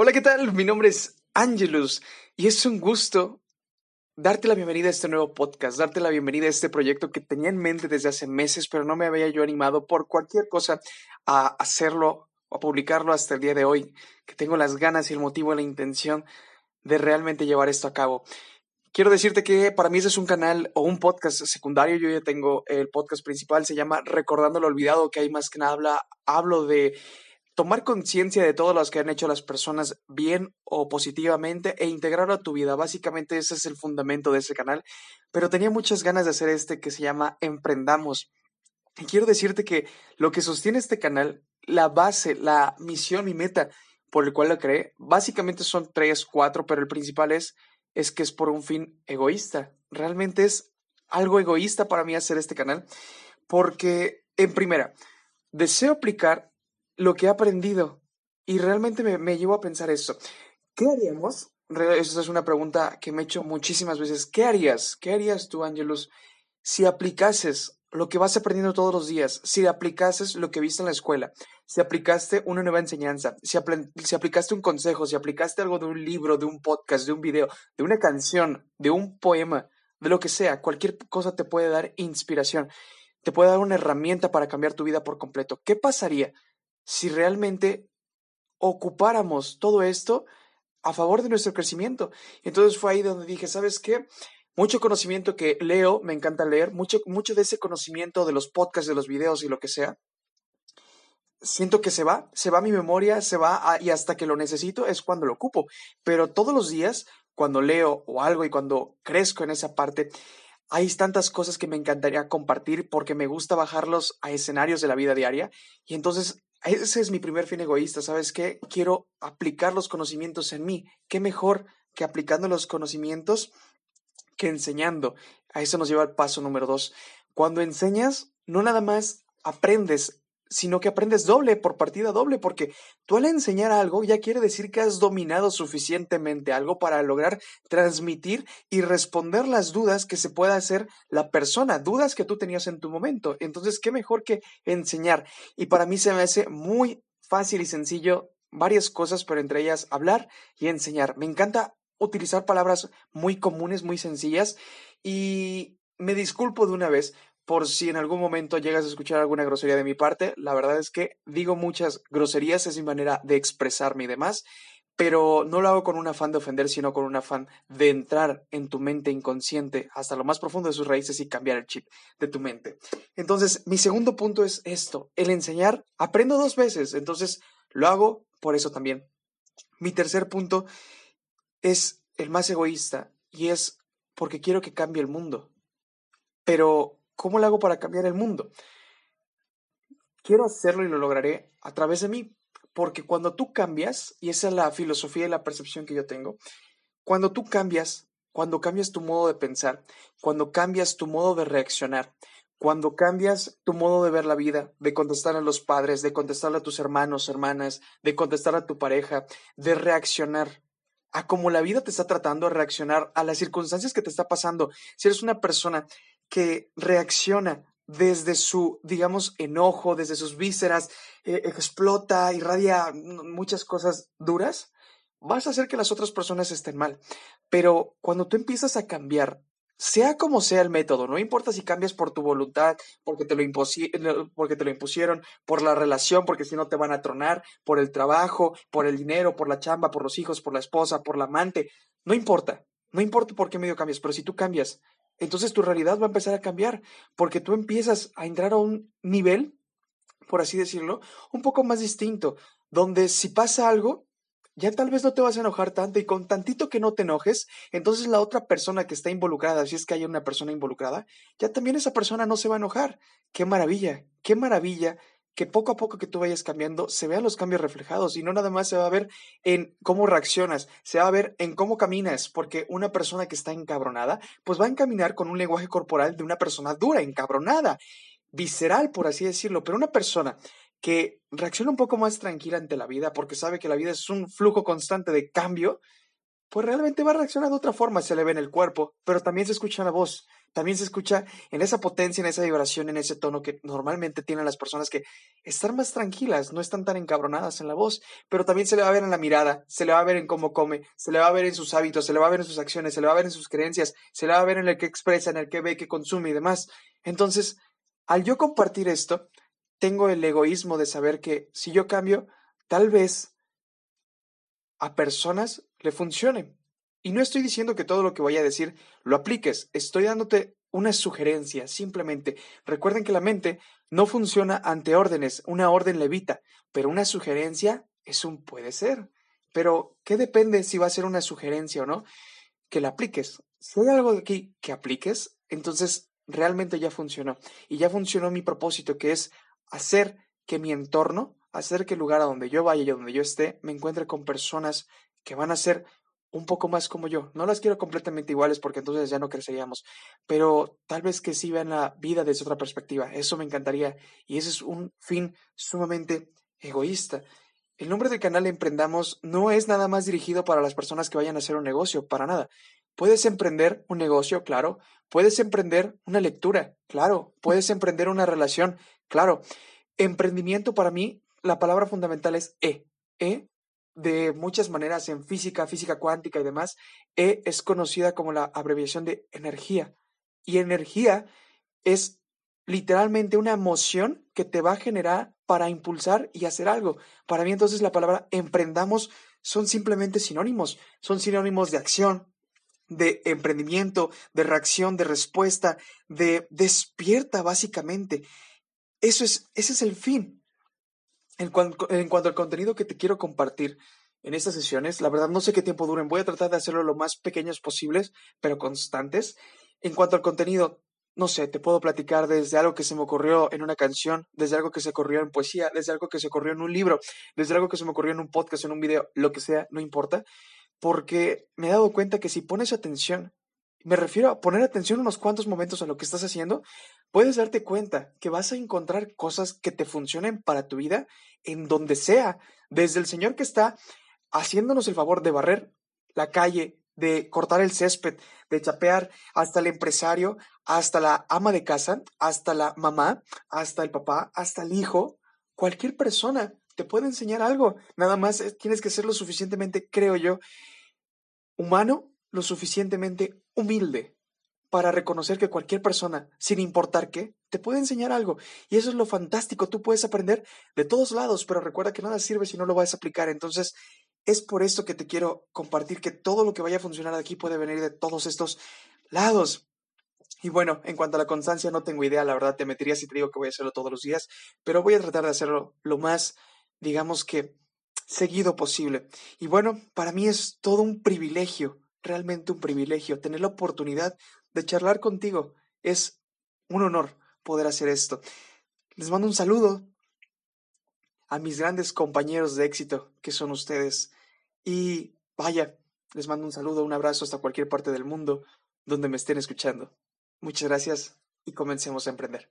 Hola, ¿qué tal? Mi nombre es Angelus y es un gusto darte la bienvenida a este nuevo podcast, darte la bienvenida a este proyecto que tenía en mente desde hace meses, pero no me había yo animado por cualquier cosa a hacerlo o a publicarlo hasta el día de hoy, que tengo las ganas y el motivo y la intención de realmente llevar esto a cabo. Quiero decirte que para mí ese es un canal o un podcast secundario. Yo ya tengo el podcast principal, se llama Recordando lo Olvidado, que hay más que nada habla, hablo de tomar conciencia de todo lo que han hecho las personas bien o positivamente e integrarlo a tu vida. Básicamente ese es el fundamento de ese canal. Pero tenía muchas ganas de hacer este que se llama Emprendamos. Y quiero decirte que lo que sostiene este canal, la base, la misión y meta por el cual lo creé, básicamente son tres, cuatro, pero el principal es, es que es por un fin egoísta. Realmente es algo egoísta para mí hacer este canal porque, en primera, deseo aplicar lo que he aprendido. Y realmente me, me llevo a pensar eso. ¿Qué haríamos? Esa es una pregunta que me he hecho muchísimas veces. ¿Qué harías? ¿Qué harías tú, Angelus, si aplicases lo que vas aprendiendo todos los días? Si aplicases lo que viste en la escuela, si aplicaste una nueva enseñanza, si, si aplicaste un consejo, si aplicaste algo de un libro, de un podcast, de un video, de una canción, de un poema, de lo que sea, cualquier cosa te puede dar inspiración, te puede dar una herramienta para cambiar tu vida por completo. ¿Qué pasaría si realmente ocupáramos todo esto a favor de nuestro crecimiento. Entonces fue ahí donde dije, ¿sabes qué? Mucho conocimiento que leo, me encanta leer, mucho, mucho de ese conocimiento de los podcasts, de los videos y lo que sea, siento que se va, se va mi memoria, se va y hasta que lo necesito es cuando lo ocupo. Pero todos los días, cuando leo o algo y cuando crezco en esa parte, hay tantas cosas que me encantaría compartir porque me gusta bajarlos a escenarios de la vida diaria y entonces ese es mi primer fin egoísta, ¿sabes qué? Quiero aplicar los conocimientos en mí. ¿Qué mejor que aplicando los conocimientos que enseñando? A eso nos lleva al paso número dos. Cuando enseñas, no nada más aprendes sino que aprendes doble por partida doble, porque tú al enseñar algo ya quiere decir que has dominado suficientemente algo para lograr transmitir y responder las dudas que se pueda hacer la persona, dudas que tú tenías en tu momento. Entonces, ¿qué mejor que enseñar? Y para mí se me hace muy fácil y sencillo varias cosas, pero entre ellas hablar y enseñar. Me encanta utilizar palabras muy comunes, muy sencillas y me disculpo de una vez por si en algún momento llegas a escuchar alguna grosería de mi parte. La verdad es que digo muchas groserías, es mi manera de expresarme y demás, pero no lo hago con un afán de ofender, sino con un afán de entrar en tu mente inconsciente hasta lo más profundo de sus raíces y cambiar el chip de tu mente. Entonces, mi segundo punto es esto, el enseñar. Aprendo dos veces, entonces lo hago por eso también. Mi tercer punto es el más egoísta y es porque quiero que cambie el mundo. Pero ¿Cómo lo hago para cambiar el mundo? Quiero hacerlo y lo lograré a través de mí, porque cuando tú cambias, y esa es la filosofía y la percepción que yo tengo, cuando tú cambias, cuando cambias tu modo de pensar, cuando cambias tu modo de reaccionar, cuando cambias tu modo de ver la vida, de contestar a los padres, de contestar a tus hermanos, hermanas, de contestar a tu pareja, de reaccionar a cómo la vida te está tratando, a reaccionar a las circunstancias que te está pasando. Si eres una persona que reacciona desde su, digamos, enojo, desde sus vísceras, eh, explota, irradia muchas cosas duras, vas a hacer que las otras personas estén mal. Pero cuando tú empiezas a cambiar, sea como sea el método, no importa si cambias por tu voluntad, porque te lo, porque te lo impusieron, por la relación, porque si no te van a tronar, por el trabajo, por el dinero, por la chamba, por los hijos, por la esposa, por la amante, no importa. No importa por qué medio cambias, pero si tú cambias, entonces tu realidad va a empezar a cambiar, porque tú empiezas a entrar a un nivel, por así decirlo, un poco más distinto, donde si pasa algo, ya tal vez no te vas a enojar tanto y con tantito que no te enojes, entonces la otra persona que está involucrada, si es que hay una persona involucrada, ya también esa persona no se va a enojar. Qué maravilla, qué maravilla que poco a poco que tú vayas cambiando se vean los cambios reflejados y no nada más se va a ver en cómo reaccionas, se va a ver en cómo caminas, porque una persona que está encabronada, pues va a encaminar con un lenguaje corporal de una persona dura, encabronada, visceral, por así decirlo, pero una persona que reacciona un poco más tranquila ante la vida porque sabe que la vida es un flujo constante de cambio, pues realmente va a reaccionar de otra forma, se le ve en el cuerpo, pero también se escucha la voz, también se escucha en esa potencia, en esa vibración, en ese tono que normalmente tienen las personas que están más tranquilas, no están tan encabronadas en la voz, pero también se le va a ver en la mirada, se le va a ver en cómo come, se le va a ver en sus hábitos, se le va a ver en sus acciones, se le va a ver en sus creencias, se le va a ver en el que expresa, en el que ve, que consume y demás. Entonces, al yo compartir esto, tengo el egoísmo de saber que si yo cambio, tal vez a personas le funcione. Y no estoy diciendo que todo lo que voy a decir lo apliques, estoy dándote una sugerencia, simplemente. Recuerden que la mente no funciona ante órdenes, una orden levita, pero una sugerencia es un puede ser. Pero, ¿qué depende si va a ser una sugerencia o no? Que la apliques. Si hay algo de aquí que apliques, entonces realmente ya funcionó. Y ya funcionó mi propósito, que es hacer que mi entorno, hacer que el lugar a donde yo vaya y a donde yo esté, me encuentre con personas que van a ser un poco más como yo. No las quiero completamente iguales porque entonces ya no creceríamos, pero tal vez que sí vean la vida desde otra perspectiva. Eso me encantaría y ese es un fin sumamente egoísta. El nombre del canal Emprendamos no es nada más dirigido para las personas que vayan a hacer un negocio, para nada. Puedes emprender un negocio, claro. Puedes emprender una lectura, claro. Puedes emprender una relación, claro. Emprendimiento para mí, la palabra fundamental es E. E de muchas maneras en física, física cuántica y demás, E es conocida como la abreviación de energía. Y energía es literalmente una emoción que te va a generar para impulsar y hacer algo. Para mí entonces la palabra emprendamos son simplemente sinónimos, son sinónimos de acción, de emprendimiento, de reacción, de respuesta, de despierta básicamente. Eso es, ese es el fin. En, cuanto al contenido que te quiero compartir en estas sesiones, la verdad no sé qué tiempo duren, voy a tratar de hacerlo lo más pequeños posibles, pero constantes. En cuanto al contenido, no sé, te puedo platicar desde algo que se me ocurrió en una canción, desde algo que se ocurrió en poesía, desde algo que se ocurrió en un libro, desde algo que se me ocurrió en un podcast, en un video, lo que sea, no importa, porque me he dado cuenta que si pones atención me refiero a poner atención unos cuantos momentos a lo que estás haciendo, puedes darte cuenta que vas a encontrar cosas que te funcionen para tu vida en donde sea, desde el señor que está haciéndonos el favor de barrer la calle, de cortar el césped, de chapear, hasta el empresario, hasta la ama de casa, hasta la mamá, hasta el papá, hasta el hijo, cualquier persona te puede enseñar algo. Nada más tienes que ser lo suficientemente, creo yo, humano, lo suficientemente humilde para reconocer que cualquier persona, sin importar qué, te puede enseñar algo. Y eso es lo fantástico. Tú puedes aprender de todos lados, pero recuerda que nada sirve si no lo vas a aplicar. Entonces, es por esto que te quiero compartir que todo lo que vaya a funcionar aquí puede venir de todos estos lados. Y bueno, en cuanto a la constancia, no tengo idea, la verdad te metería si te digo que voy a hacerlo todos los días, pero voy a tratar de hacerlo lo más, digamos que, seguido posible. Y bueno, para mí es todo un privilegio realmente un privilegio tener la oportunidad de charlar contigo. Es un honor poder hacer esto. Les mando un saludo a mis grandes compañeros de éxito que son ustedes. Y vaya, les mando un saludo, un abrazo hasta cualquier parte del mundo donde me estén escuchando. Muchas gracias y comencemos a emprender.